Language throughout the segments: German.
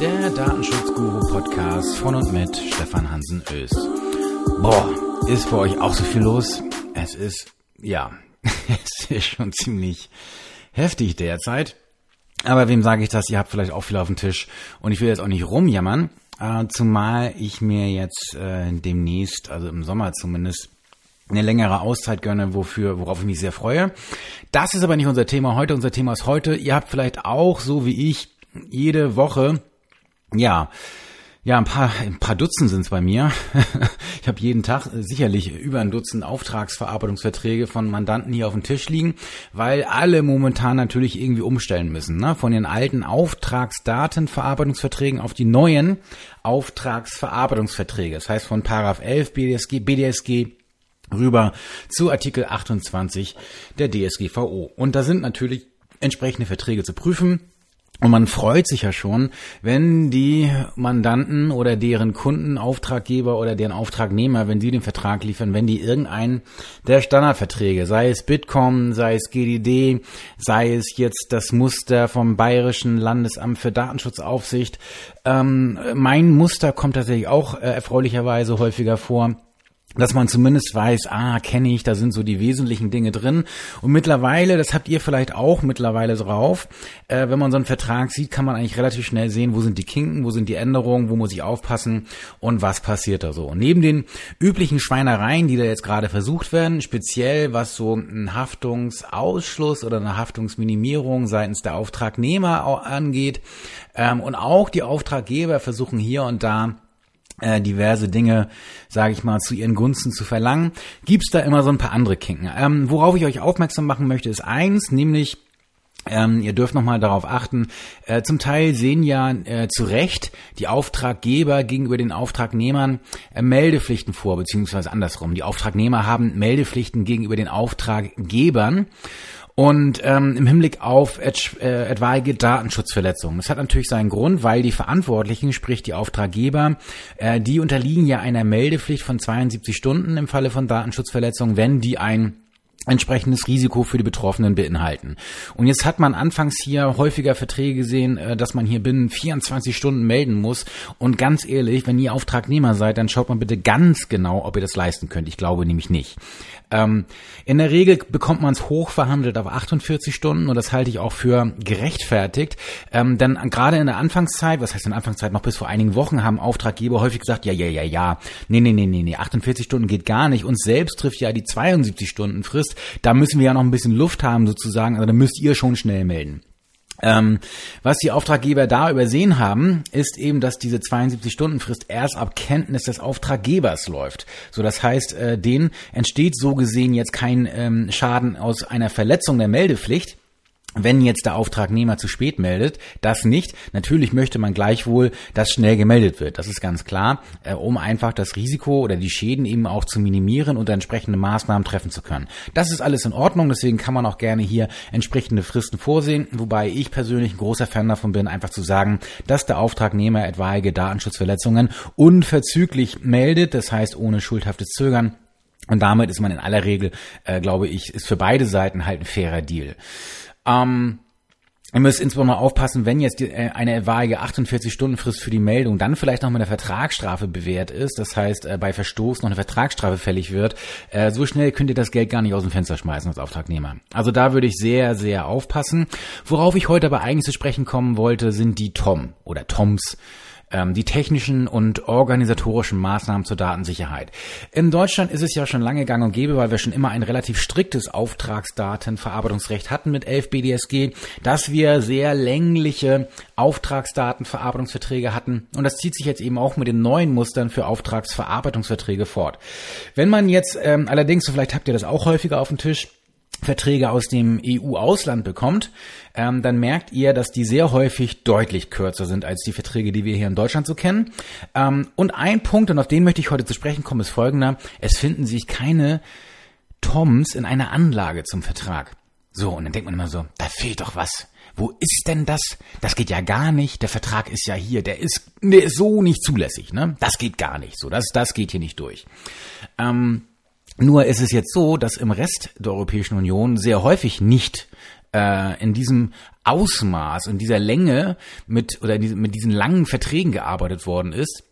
der Datenschutzguru-Podcast von und mit Stefan Hansen Öst. Boah, ist für euch auch so viel los? Es ist, ja, es ist schon ziemlich heftig derzeit. Aber wem sage ich das? Ihr habt vielleicht auch viel auf dem Tisch und ich will jetzt auch nicht rumjammern, äh, zumal ich mir jetzt äh, demnächst, also im Sommer zumindest, eine längere Auszeit gönne, wofür, worauf ich mich sehr freue. Das ist aber nicht unser Thema heute. Unser Thema ist heute. Ihr habt vielleicht auch, so wie ich, jede Woche, ja, ja, ein paar, ein paar Dutzend sind es bei mir. ich habe jeden Tag sicherlich über ein Dutzend Auftragsverarbeitungsverträge von Mandanten hier auf dem Tisch liegen, weil alle momentan natürlich irgendwie umstellen müssen. Ne? Von den alten Auftragsdatenverarbeitungsverträgen auf die neuen Auftragsverarbeitungsverträge. Das heißt von Paragraph 11 BDSG, BDSG rüber zu Artikel 28 der DSGVO. Und da sind natürlich entsprechende Verträge zu prüfen. Und man freut sich ja schon, wenn die Mandanten oder deren Kunden, Auftraggeber oder deren Auftragnehmer, wenn sie den Vertrag liefern, wenn die irgendeinen der Standardverträge, sei es Bitkom, sei es GDD, sei es jetzt das Muster vom Bayerischen Landesamt für Datenschutzaufsicht. Ähm, mein Muster kommt tatsächlich auch äh, erfreulicherweise häufiger vor dass man zumindest weiß, ah, kenne ich, da sind so die wesentlichen Dinge drin. Und mittlerweile, das habt ihr vielleicht auch mittlerweile drauf, äh, wenn man so einen Vertrag sieht, kann man eigentlich relativ schnell sehen, wo sind die Kinken, wo sind die Änderungen, wo muss ich aufpassen und was passiert da so. Und neben den üblichen Schweinereien, die da jetzt gerade versucht werden, speziell was so ein Haftungsausschluss oder eine Haftungsminimierung seitens der Auftragnehmer angeht, ähm, und auch die Auftraggeber versuchen hier und da äh, diverse Dinge, sage ich mal, zu ihren Gunsten zu verlangen, gibt's da immer so ein paar andere Kinken. Ähm, worauf ich euch aufmerksam machen möchte, ist eins, nämlich ähm, ihr dürft nochmal darauf achten, äh, zum Teil sehen ja äh, zu Recht die Auftraggeber gegenüber den Auftragnehmern äh, Meldepflichten vor, beziehungsweise andersrum. Die Auftragnehmer haben Meldepflichten gegenüber den Auftraggebern. Und ähm, im Hinblick auf et, äh, etwaige Datenschutzverletzungen. Das hat natürlich seinen Grund, weil die Verantwortlichen, sprich die Auftraggeber, äh, die unterliegen ja einer Meldepflicht von 72 Stunden im Falle von Datenschutzverletzungen, wenn die ein entsprechendes Risiko für die Betroffenen beinhalten. Und jetzt hat man anfangs hier häufiger Verträge gesehen, äh, dass man hier binnen 24 Stunden melden muss. Und ganz ehrlich, wenn ihr Auftragnehmer seid, dann schaut man bitte ganz genau, ob ihr das leisten könnt. Ich glaube nämlich nicht. Ähm, in der Regel bekommt man es hochverhandelt auf 48 Stunden und das halte ich auch für gerechtfertigt. Ähm, denn gerade in der Anfangszeit, was heißt in der Anfangszeit, noch bis vor einigen Wochen haben Auftraggeber häufig gesagt, ja, ja, ja, ja, nee, nee, nee, nee, nee, 48 Stunden geht gar nicht. Uns selbst trifft ja die 72 Stunden Frist. Da müssen wir ja noch ein bisschen Luft haben sozusagen, also da müsst ihr schon schnell melden. Ähm, was die Auftraggeber da übersehen haben, ist eben, dass diese 72-Stunden-Frist erst ab Kenntnis des Auftraggebers läuft. So, das heißt, äh, denen entsteht so gesehen jetzt kein ähm, Schaden aus einer Verletzung der Meldepflicht, wenn jetzt der Auftragnehmer zu spät meldet, das nicht. Natürlich möchte man gleichwohl, dass schnell gemeldet wird. Das ist ganz klar, äh, um einfach das Risiko oder die Schäden eben auch zu minimieren und entsprechende Maßnahmen treffen zu können. Das ist alles in Ordnung, deswegen kann man auch gerne hier entsprechende Fristen vorsehen, wobei ich persönlich ein großer Fan davon bin, einfach zu sagen, dass der Auftragnehmer etwaige Datenschutzverletzungen unverzüglich meldet, das heißt ohne schuldhaftes Zögern. Und damit ist man in aller Regel, äh, glaube ich, ist für beide Seiten halt ein fairer Deal. Ähm, Ihr müsst insbesondere aufpassen, wenn jetzt äh, eine etwaige 48-Stunden-Frist für die Meldung dann vielleicht noch mit einer Vertragsstrafe bewährt ist, das heißt äh, bei Verstoß noch eine Vertragsstrafe fällig wird, äh, so schnell könnt ihr das Geld gar nicht aus dem Fenster schmeißen als Auftragnehmer. Also da würde ich sehr, sehr aufpassen. Worauf ich heute aber eigentlich zu sprechen kommen wollte, sind die Tom oder Toms ähm, die technischen und organisatorischen Maßnahmen zur Datensicherheit. In Deutschland ist es ja schon lange gang und gäbe, weil wir schon immer ein relativ striktes Auftragsdatenverarbeitungsrecht hatten mit 11 BDSG, dass wir sehr längliche Auftragsdatenverarbeitungsverträge hatten und das zieht sich jetzt eben auch mit den neuen Mustern für Auftragsverarbeitungsverträge fort. Wenn man jetzt ähm, allerdings, so vielleicht habt ihr das auch häufiger auf dem Tisch, Verträge aus dem EU-Ausland bekommt, ähm, dann merkt ihr, dass die sehr häufig deutlich kürzer sind als die Verträge, die wir hier in Deutschland so kennen. Ähm, und ein Punkt, und auf den möchte ich heute zu sprechen kommen, ist folgender. Es finden sich keine Toms in einer Anlage zum Vertrag. So, und dann denkt man immer so, da fehlt doch was. Wo ist denn das? Das geht ja gar nicht. Der Vertrag ist ja hier. Der ist, der ist so nicht zulässig. Ne? Das geht gar nicht. So, das, das geht hier nicht durch. Ähm, nur ist es jetzt so, dass im Rest der Europäischen Union sehr häufig nicht äh, in diesem Ausmaß, in dieser Länge mit oder mit diesen langen Verträgen gearbeitet worden ist,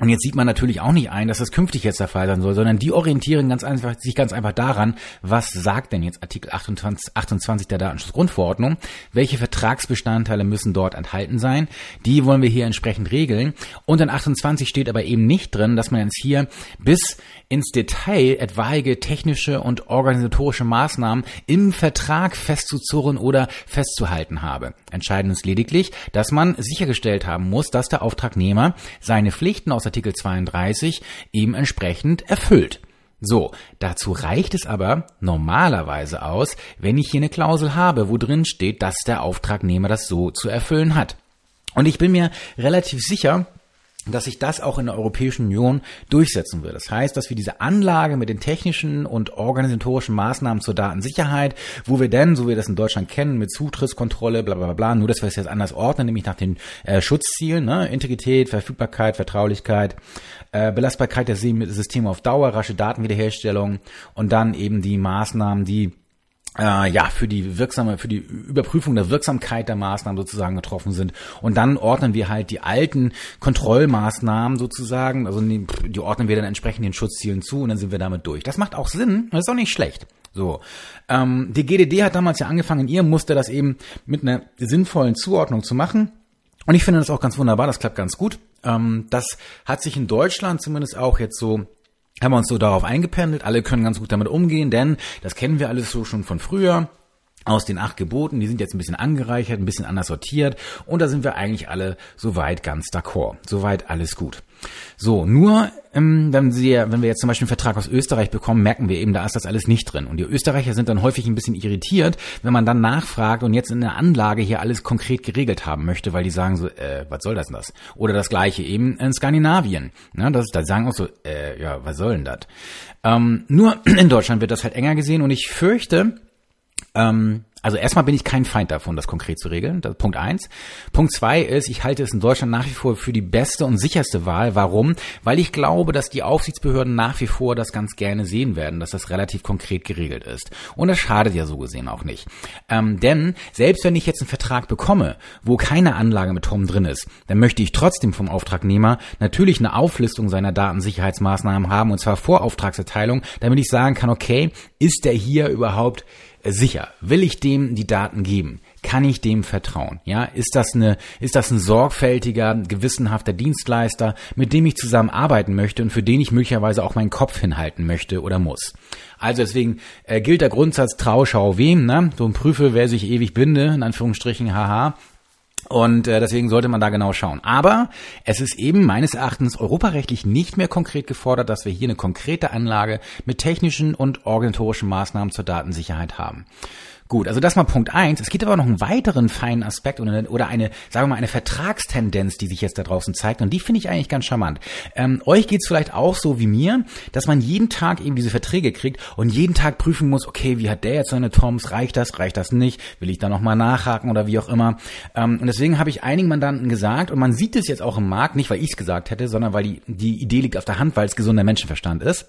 und jetzt sieht man natürlich auch nicht ein, dass das künftig jetzt der Fall sein soll, sondern die orientieren ganz einfach, sich ganz einfach daran, was sagt denn jetzt Artikel 28, 28 der Datenschutzgrundverordnung, welche Vertragsbestandteile müssen dort enthalten sein, die wollen wir hier entsprechend regeln. Und in 28 steht aber eben nicht drin, dass man jetzt hier bis ins Detail etwaige technische und organisatorische Maßnahmen im Vertrag festzuzurren oder festzuhalten habe. Entscheidend ist lediglich, dass man sichergestellt haben muss, dass der Auftragnehmer seine Pflichten aus Artikel 32 eben entsprechend erfüllt. So, dazu reicht es aber normalerweise aus, wenn ich hier eine Klausel habe, wo drin steht, dass der Auftragnehmer das so zu erfüllen hat. Und ich bin mir relativ sicher, dass sich das auch in der Europäischen Union durchsetzen wird. Das heißt, dass wir diese Anlage mit den technischen und organisatorischen Maßnahmen zur Datensicherheit, wo wir denn, so wie wir das in Deutschland kennen, mit Zutrittskontrolle, bla bla bla, nur dass wir es jetzt anders ordnen, nämlich nach den äh, Schutzzielen, ne? Integrität, Verfügbarkeit, Vertraulichkeit, äh, Belastbarkeit der Systeme auf Dauer, rasche Datenwiederherstellung und dann eben die Maßnahmen, die äh, ja, für die wirksame, für die Überprüfung der Wirksamkeit der Maßnahmen sozusagen getroffen sind. Und dann ordnen wir halt die alten Kontrollmaßnahmen sozusagen, also die, ordnen wir dann entsprechend den Schutzzielen zu und dann sind wir damit durch. Das macht auch Sinn, das ist auch nicht schlecht. So, ähm, die GDD hat damals ja angefangen, in ihrem Muster das eben mit einer sinnvollen Zuordnung zu machen. Und ich finde das auch ganz wunderbar, das klappt ganz gut. Ähm, das hat sich in Deutschland zumindest auch jetzt so haben wir uns so darauf eingependelt, alle können ganz gut damit umgehen, denn das kennen wir alles so schon von früher aus den acht Geboten, die sind jetzt ein bisschen angereichert, ein bisschen anders sortiert und da sind wir eigentlich alle soweit ganz d'accord. Soweit alles gut. So, nur ähm, wenn, Sie, wenn wir jetzt zum Beispiel einen Vertrag aus Österreich bekommen, merken wir eben, da ist das alles nicht drin. Und die Österreicher sind dann häufig ein bisschen irritiert, wenn man dann nachfragt und jetzt in der Anlage hier alles konkret geregelt haben möchte, weil die sagen so, äh, was soll das denn das? Oder das gleiche eben in Skandinavien. Ne, das, da sagen auch so, äh, ja, was soll denn das? Ähm, nur in Deutschland wird das halt enger gesehen und ich fürchte, ähm, also erstmal bin ich kein Feind davon, das konkret zu regeln. Das Punkt eins. Punkt zwei ist, ich halte es in Deutschland nach wie vor für die beste und sicherste Wahl. Warum? Weil ich glaube, dass die Aufsichtsbehörden nach wie vor das ganz gerne sehen werden, dass das relativ konkret geregelt ist. Und das schadet ja so gesehen auch nicht. Ähm, denn selbst wenn ich jetzt einen Vertrag bekomme, wo keine Anlage mit Tom drin ist, dann möchte ich trotzdem vom Auftragnehmer natürlich eine Auflistung seiner Datensicherheitsmaßnahmen haben, und zwar vor Auftragserteilung, damit ich sagen kann, okay, ist der hier überhaupt sicher? Will ich dem die Daten geben? Kann ich dem vertrauen? Ja, ist das eine, ist das ein sorgfältiger, gewissenhafter Dienstleister, mit dem ich zusammenarbeiten möchte und für den ich möglicherweise auch meinen Kopf hinhalten möchte oder muss? Also deswegen äh, gilt der Grundsatz Trau, schau wem, ne? So Prüfe, wer sich ewig binde, in Anführungsstrichen, haha. Und äh, deswegen sollte man da genau schauen. Aber es ist eben meines Erachtens europarechtlich nicht mehr konkret gefordert, dass wir hier eine konkrete Anlage mit technischen und organisatorischen Maßnahmen zur Datensicherheit haben. Gut, also das mal Punkt eins. Es gibt aber noch einen weiteren feinen Aspekt oder eine, oder eine, sagen wir mal, eine Vertragstendenz, die sich jetzt da draußen zeigt. Und die finde ich eigentlich ganz charmant. Ähm, euch geht's vielleicht auch so wie mir, dass man jeden Tag eben diese Verträge kriegt und jeden Tag prüfen muss, okay, wie hat der jetzt seine Toms? Reicht das? Reicht das nicht? Will ich da nochmal nachhaken oder wie auch immer? Ähm, und deswegen habe ich einigen Mandanten gesagt, und man sieht es jetzt auch im Markt, nicht weil ich es gesagt hätte, sondern weil die, die Idee liegt auf der Hand, weil es gesunder Menschenverstand ist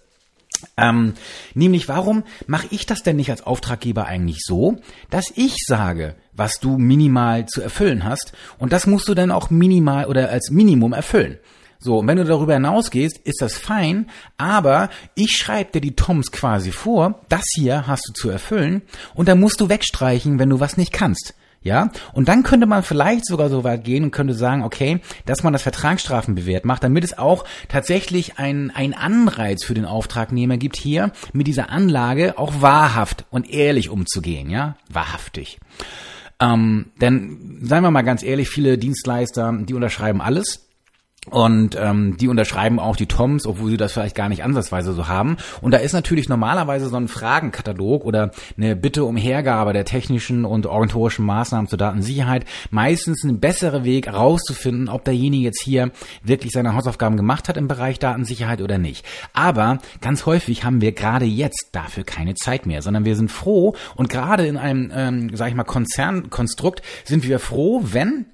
ähm, nämlich, warum mache ich das denn nicht als Auftraggeber eigentlich so, dass ich sage, was du minimal zu erfüllen hast und das musst du dann auch minimal oder als Minimum erfüllen. So, und wenn du darüber hinausgehst, ist das fein, aber ich schreibe dir die Toms quasi vor, das hier hast du zu erfüllen und dann musst du wegstreichen, wenn du was nicht kannst. Ja, und dann könnte man vielleicht sogar so weit gehen und könnte sagen, okay, dass man das Vertragsstrafen bewährt macht, damit es auch tatsächlich ein, ein Anreiz für den Auftragnehmer gibt, hier mit dieser Anlage auch wahrhaft und ehrlich umzugehen, ja, wahrhaftig. Ähm, denn, seien wir mal ganz ehrlich, viele Dienstleister, die unterschreiben alles und ähm, die unterschreiben auch die Toms, obwohl sie das vielleicht gar nicht ansatzweise so haben. Und da ist natürlich normalerweise so ein Fragenkatalog oder eine Bitte um Hergabe der technischen und organisatorischen Maßnahmen zur Datensicherheit meistens ein besserer Weg herauszufinden, ob derjenige jetzt hier wirklich seine Hausaufgaben gemacht hat im Bereich Datensicherheit oder nicht. Aber ganz häufig haben wir gerade jetzt dafür keine Zeit mehr, sondern wir sind froh und gerade in einem, ähm, sag ich mal, Konzernkonstrukt sind wir froh, wenn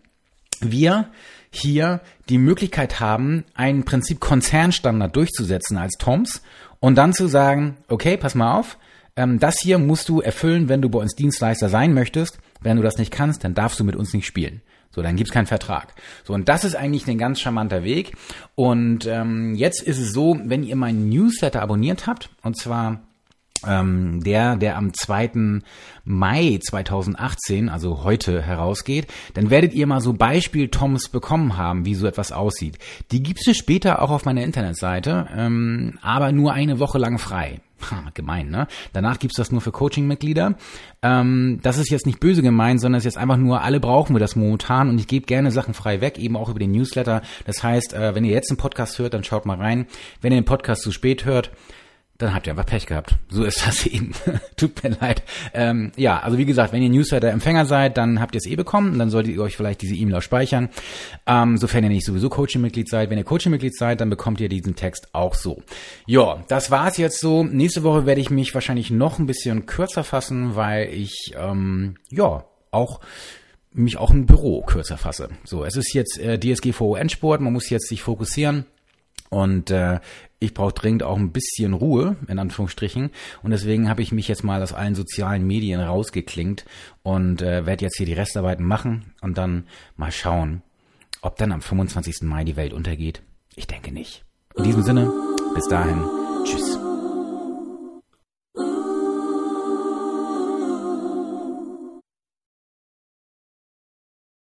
wir hier die Möglichkeit haben, einen Prinzip Konzernstandard durchzusetzen als TOMS und dann zu sagen, okay, pass mal auf, ähm, das hier musst du erfüllen, wenn du bei uns Dienstleister sein möchtest. Wenn du das nicht kannst, dann darfst du mit uns nicht spielen. So, dann gibt's keinen Vertrag. So, und das ist eigentlich ein ganz charmanter Weg. Und ähm, jetzt ist es so, wenn ihr meinen Newsletter abonniert habt, und zwar ähm, der, der am 2. Mai 2018, also heute herausgeht, dann werdet ihr mal so Beispiel-Toms bekommen haben, wie so etwas aussieht. Die gibt es später auch auf meiner Internetseite, ähm, aber nur eine Woche lang frei. Ha, gemein, ne? Danach gibt's das nur für Coaching-Mitglieder. Ähm, das ist jetzt nicht böse gemeint, sondern es ist jetzt einfach nur, alle brauchen wir das momentan und ich gebe gerne Sachen frei weg, eben auch über den Newsletter. Das heißt, äh, wenn ihr jetzt einen Podcast hört, dann schaut mal rein. Wenn ihr den Podcast zu spät hört, dann habt ihr einfach Pech gehabt. So ist das eben. Tut mir leid. Ähm, ja, also wie gesagt, wenn ihr Newsletter-Empfänger seid, dann habt ihr es eh bekommen. Dann solltet ihr euch vielleicht diese E-Mail auch speichern. Ähm, sofern ihr nicht sowieso Coaching-Mitglied seid. Wenn ihr Coaching-Mitglied seid, dann bekommt ihr diesen Text auch so. Ja, das war's jetzt so. Nächste Woche werde ich mich wahrscheinlich noch ein bisschen kürzer fassen, weil ich, ähm, ja, auch mich auch im Büro kürzer fasse. So, es ist jetzt äh, DSGVO Endsport. Man muss jetzt sich fokussieren. Und äh, ich brauche dringend auch ein bisschen Ruhe, in Anführungsstrichen. Und deswegen habe ich mich jetzt mal aus allen sozialen Medien rausgeklingt und äh, werde jetzt hier die Restarbeiten machen und dann mal schauen, ob dann am 25. Mai die Welt untergeht. Ich denke nicht. In diesem Sinne, bis dahin,